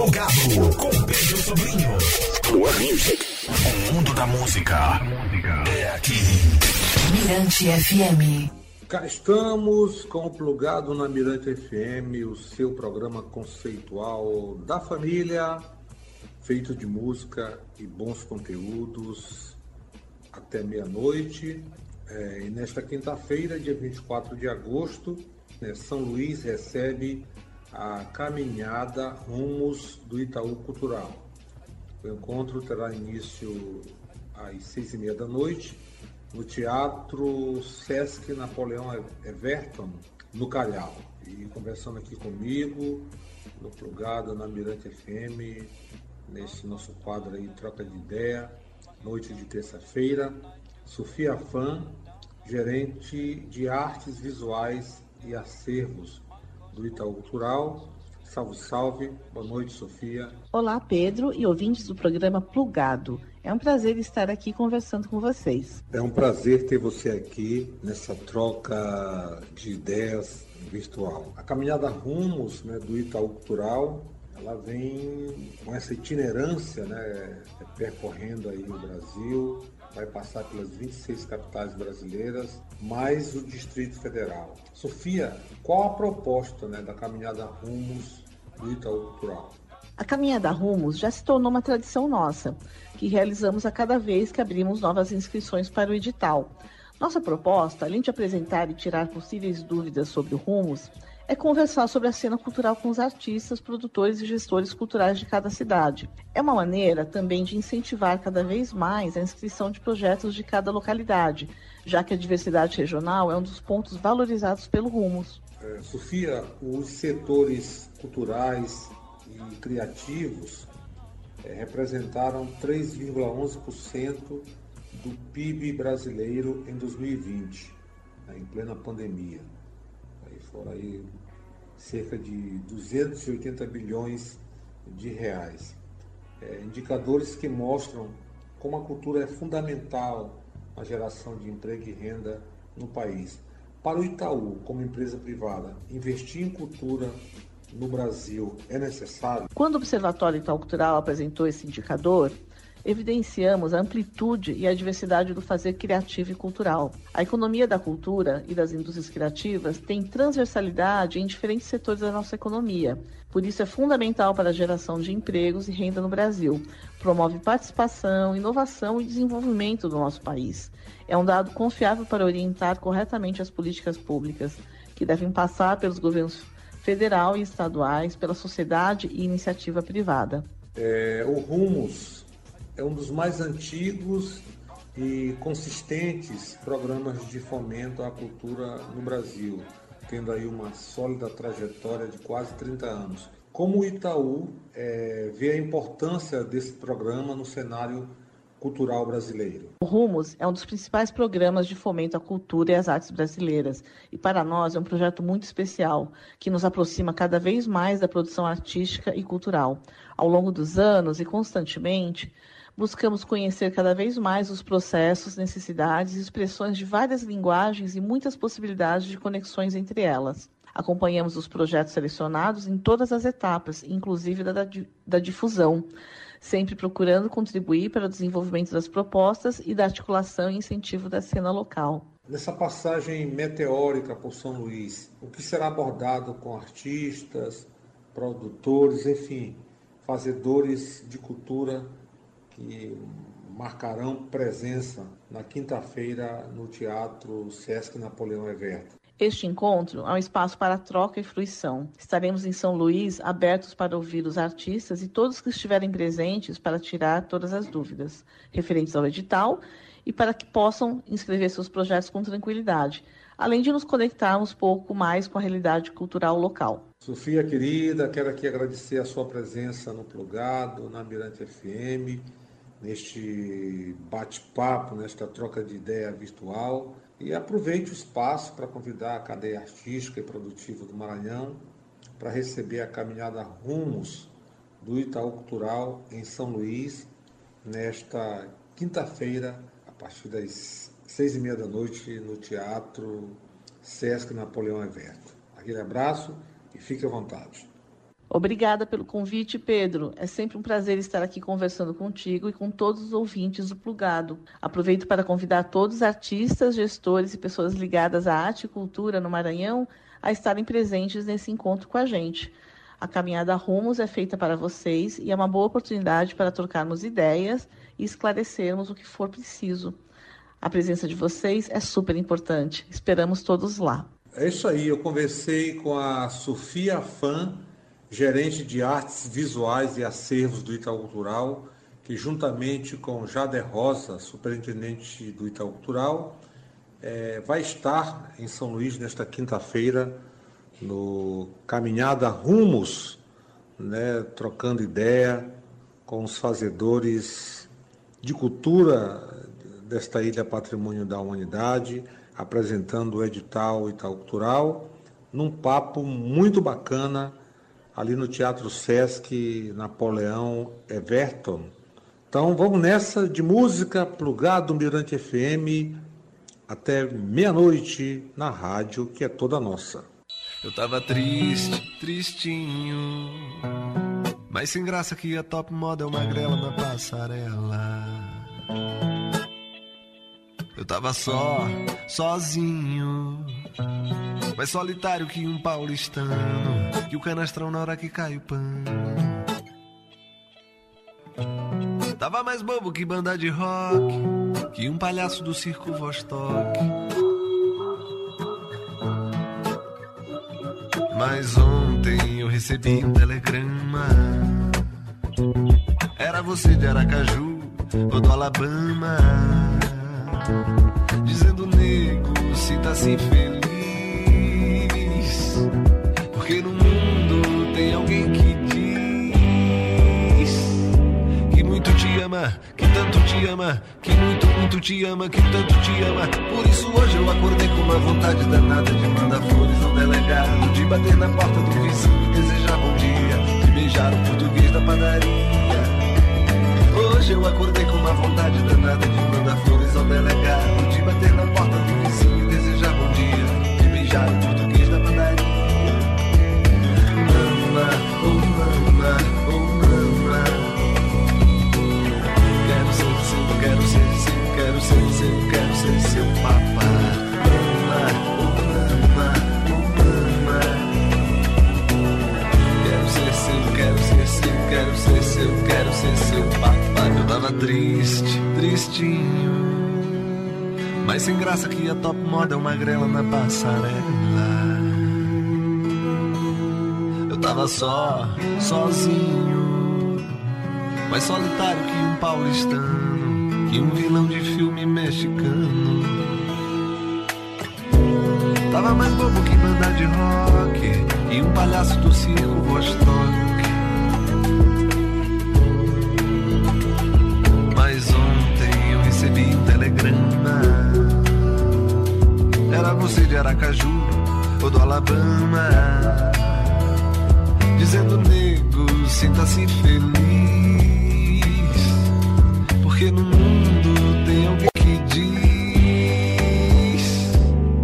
Plugado com Pedro Sobrinho. O mundo da música é aqui. Mirante FM. Cá estamos com o Plugado na Mirante FM, o seu programa conceitual da família, feito de música e bons conteúdos até meia-noite. É, e nesta quinta-feira, dia 24 de agosto, né, São Luís recebe a caminhada Rumos do Itaú Cultural. O encontro terá início às seis e meia da noite no Teatro Sesc Napoleão Everton, no Calhau. E conversando aqui comigo, no Plugado, na Mirante FM, nesse nosso quadro aí, Troca de Ideia, noite de terça-feira, Sofia Fã, gerente de artes visuais e acervos do Itaú Cultural. Salve, salve. Boa noite, Sofia. Olá, Pedro e ouvintes do programa Plugado. É um prazer estar aqui conversando com vocês. É um prazer ter você aqui nessa troca de ideias virtual. A caminhada Rumos né, do Itaú Cultural ela vem com essa itinerância, né, percorrendo aí o Brasil, vai passar pelas 26 capitais brasileiras, mais o Distrito Federal. Sofia, qual a proposta né, da caminhada Rumos do Itaú Cultural? A caminhada Rumos já se tornou uma tradição nossa, que realizamos a cada vez que abrimos novas inscrições para o edital. Nossa proposta, além de apresentar e tirar possíveis dúvidas sobre o Rumos, é conversar sobre a cena cultural com os artistas, produtores e gestores culturais de cada cidade. É uma maneira também de incentivar cada vez mais a inscrição de projetos de cada localidade, já que a diversidade regional é um dos pontos valorizados pelo Rumos. É, Sofia, os setores culturais e criativos é, representaram 3,11% do PIB brasileiro em 2020, né, em plena pandemia. Foram aí cerca de 280 bilhões de reais. É, indicadores que mostram como a cultura é fundamental na geração de emprego e renda no país. Para o Itaú, como empresa privada, investir em cultura no Brasil é necessário? Quando o Observatório Itaú Cultural apresentou esse indicador, evidenciamos a amplitude e a diversidade do fazer criativo e cultural. A economia da cultura e das indústrias criativas tem transversalidade em diferentes setores da nossa economia. Por isso é fundamental para a geração de empregos e renda no Brasil. Promove participação, inovação e desenvolvimento do nosso país. É um dado confiável para orientar corretamente as políticas públicas, que devem passar pelos governos federal e estaduais, pela sociedade e iniciativa privada. É, o Rumos é um dos mais antigos e consistentes programas de fomento à cultura no Brasil, tendo aí uma sólida trajetória de quase 30 anos. Como o Itaú é, vê a importância desse programa no cenário cultural brasileiro? O Rumos é um dos principais programas de fomento à cultura e às artes brasileiras, e para nós é um projeto muito especial, que nos aproxima cada vez mais da produção artística e cultural. Ao longo dos anos e constantemente, Buscamos conhecer cada vez mais os processos, necessidades e expressões de várias linguagens e muitas possibilidades de conexões entre elas. Acompanhamos os projetos selecionados em todas as etapas, inclusive da, da difusão, sempre procurando contribuir para o desenvolvimento das propostas e da articulação e incentivo da cena local. Nessa passagem meteórica por São Luís, o que será abordado com artistas, produtores, enfim, fazedores de cultura que marcarão presença na quinta-feira no Teatro Sesc Napoleão Everto. Este encontro é um espaço para troca e fruição. Estaremos em São Luís abertos para ouvir os artistas e todos que estiverem presentes para tirar todas as dúvidas referentes ao edital e para que possam inscrever seus projetos com tranquilidade, além de nos conectarmos pouco mais com a realidade cultural local. Sofia querida, quero aqui agradecer a sua presença no Plugado, na Mirante FM neste bate-papo, nesta troca de ideia virtual. E aproveite o espaço para convidar a cadeia artística e produtiva do Maranhão para receber a caminhada Rumos do Itaú Cultural em São Luís, nesta quinta-feira, a partir das seis e meia da noite, no Teatro Sesc Napoleão Everto. Aquele abraço e fique à vontade. Obrigada pelo convite, Pedro. É sempre um prazer estar aqui conversando contigo e com todos os ouvintes do Plugado. Aproveito para convidar todos os artistas, gestores e pessoas ligadas à arte e cultura no Maranhão a estarem presentes nesse encontro com a gente. A caminhada Rumos é feita para vocês e é uma boa oportunidade para trocarmos ideias e esclarecermos o que for preciso. A presença de vocês é super importante. Esperamos todos lá. É isso aí, eu conversei com a Sofia Fan gerente de artes visuais e acervos do Itaú Cultural, que juntamente com Jader Rosa, superintendente do Itaú Cultural, é, vai estar em São Luís nesta quinta-feira no Caminhada Rumos, né, trocando ideia com os fazedores de cultura desta ilha Patrimônio da Humanidade, apresentando o edital Itaú Cultural, num papo muito bacana ali no Teatro Sesc Napoleão Everton. Então vamos nessa de música plugado Mirante FM até meia-noite na rádio que é toda nossa. Eu tava triste, tristinho, mas sem graça que a top model magrela na passarela. Eu tava só, sozinho mais solitário que um paulistano. Que o canastrão na hora que cai o pano. Tava mais bobo que banda de rock. Que um palhaço do circo Vostok. Mas ontem eu recebi um telegrama. Era você de Aracaju ou do Alabama. Dizendo, nego, se tá se feliz. Porque no mundo tem alguém que diz que muito te ama, que tanto te ama, que muito, muito te ama, que tanto te ama. Por isso hoje eu acordei com uma vontade danada de mandar flores ao delegado, de bater na porta do vizinho e desejar bom dia, de beijar o português da padaria. Hoje eu acordei com uma vontade danada de mandar flores ao delegado, de bater na porta do vizinho e desejar bom dia, de beijar o português mama, oh mama, oh. Quero ser seu, quero ser seu, quero ser seu, quero ser seu papá. Mama, oh mama, oh mama. Quero ser seu, quero ser seu, quero ser seu, quero ser seu papá. Eu tava triste, tristinho. Mas sem graça que a top moda é uma grela na passarela tava só, sozinho, mais solitário que um paulistano, que um vilão de filme mexicano. Tava mais bobo que banda de rock e um palhaço do circo Vostok. Mas ontem eu recebi um telegrama. Era você de Aracaju ou do Alabama dizendo nego, sinta-se feliz. Porque no mundo tem alguém que diz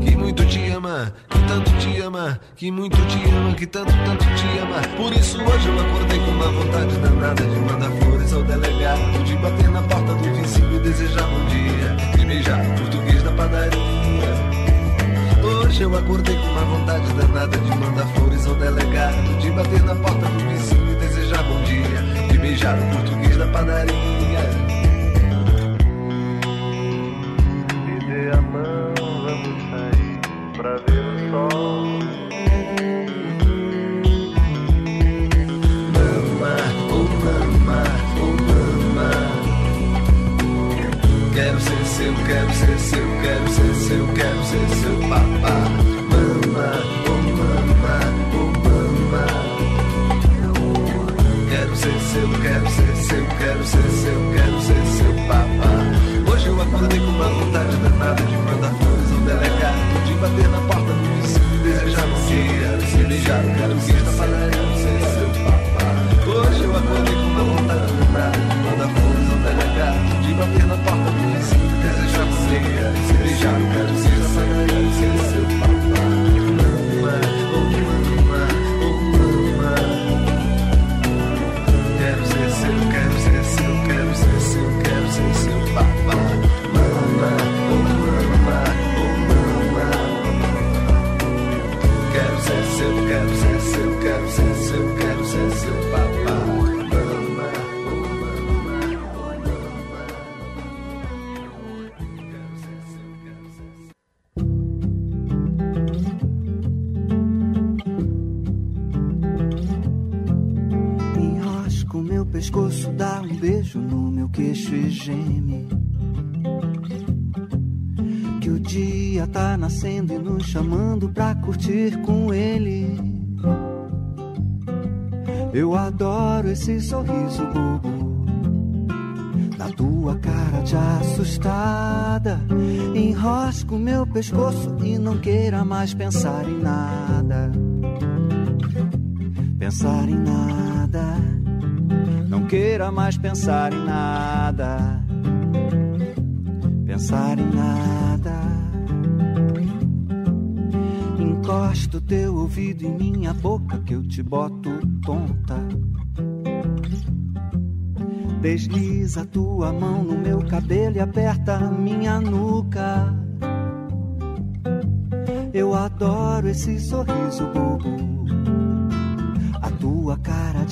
que muito te ama, que tanto te ama, que muito te ama, que tanto, tanto te ama. Por isso hoje eu acordei com uma vontade danada de mandar flores ao delegado, de bater na porta do vizinho e desejar bom dia, de beijar o português da padaria. Hoje eu acordei com uma vontade danada de mandar flores ao delegado, de bater na porta do vizinho e desejar bom dia, de beijar o português da padaria. Me dê a mão, vamos sair pra ver o sol. Quero ser seu, quero ser seu, quero ser seu, quero ser seu papá. ser seu, quero ser seu, quero ser seu, quero ser seu papá. Hoje eu acordei com uma vontade danada de mandar flores ao delegado, de bater na porta do no meu queixo e geme. Que o dia tá nascendo e nos chamando pra curtir com ele. Eu adoro esse sorriso bobo na tua cara de assustada. Enrosco meu pescoço e não queira mais pensar em nada. Pensar em nada. Queira mais pensar em nada. Pensar em nada. Encosta o teu ouvido em minha boca que eu te boto tonta. Desliza tua mão no meu cabelo e aperta minha nuca. Eu adoro esse sorriso bobo.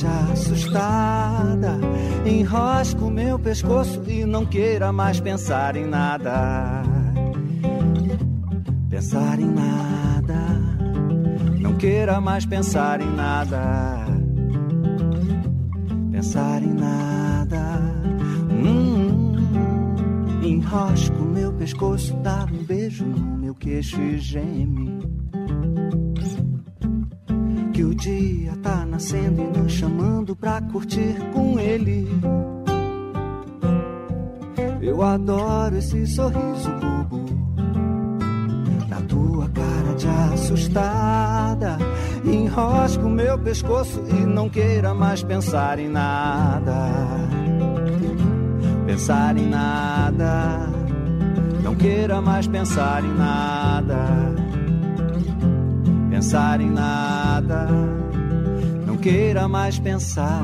Assustada. Enrosca o meu pescoço e não queira mais pensar em nada. Pensar em nada. Não queira mais pensar em nada. Pensar em nada. Hum, enrosca o meu pescoço, dá um beijo no meu queixo e geme. Que o dia tá nascendo e nos chamando pra curtir com ele. Eu adoro esse sorriso bobo na tua cara de assustada. Enrosca o meu pescoço e não queira mais pensar em nada. Pensar em nada. Não queira mais pensar em nada. Pensar em nada. Não queira mais pensar.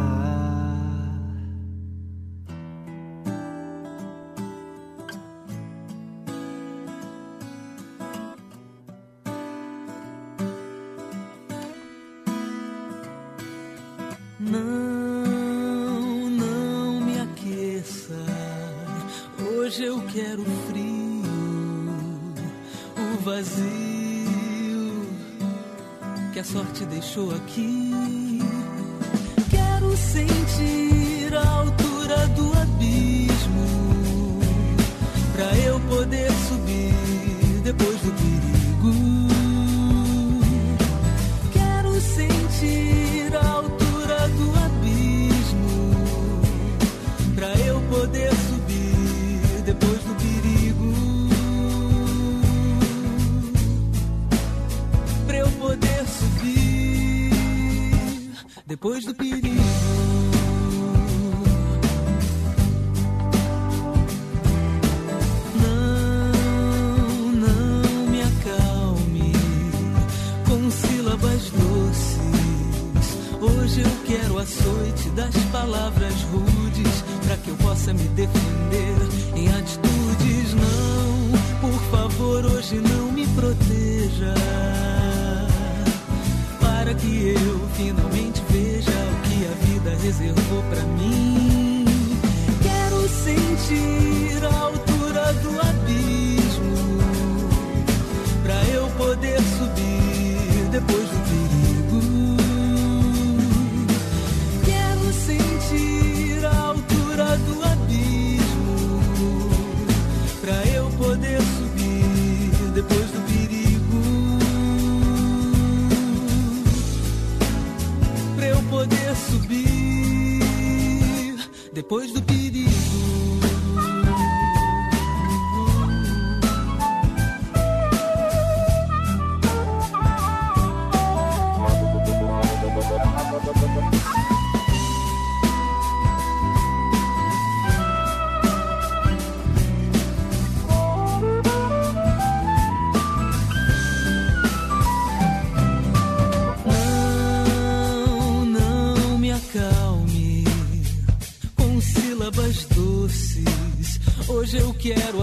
Hoje eu quero frio, o vazio sorte deixou aqui. Depois do perigo. Não, não me acalme com sílabas doces. Hoje eu quero açoite das palavras rudes para que eu possa me defender em atitudes. Não, por favor, hoje não me proteja. Para que eu finalmente vida reservou para mim. Quero sentir a altura do abismo pra eu poder subir depois do perigo.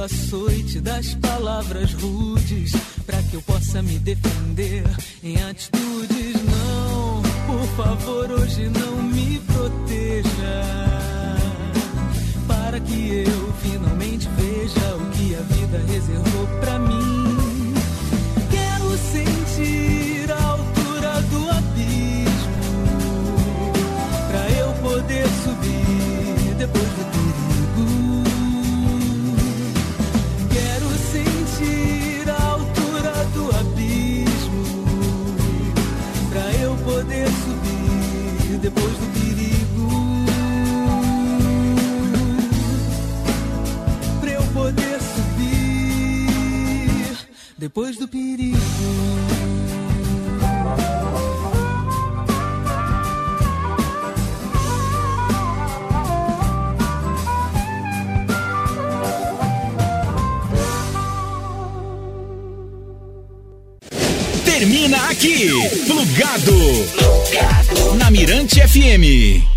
Açoite das palavras rudes para que eu possa me defender em atitudes. Não, por favor, hoje não me proteja para que eu finalmente veja o que a vida reservou pra depois do perigo. Termina aqui, Plugado. Na Mirante FM.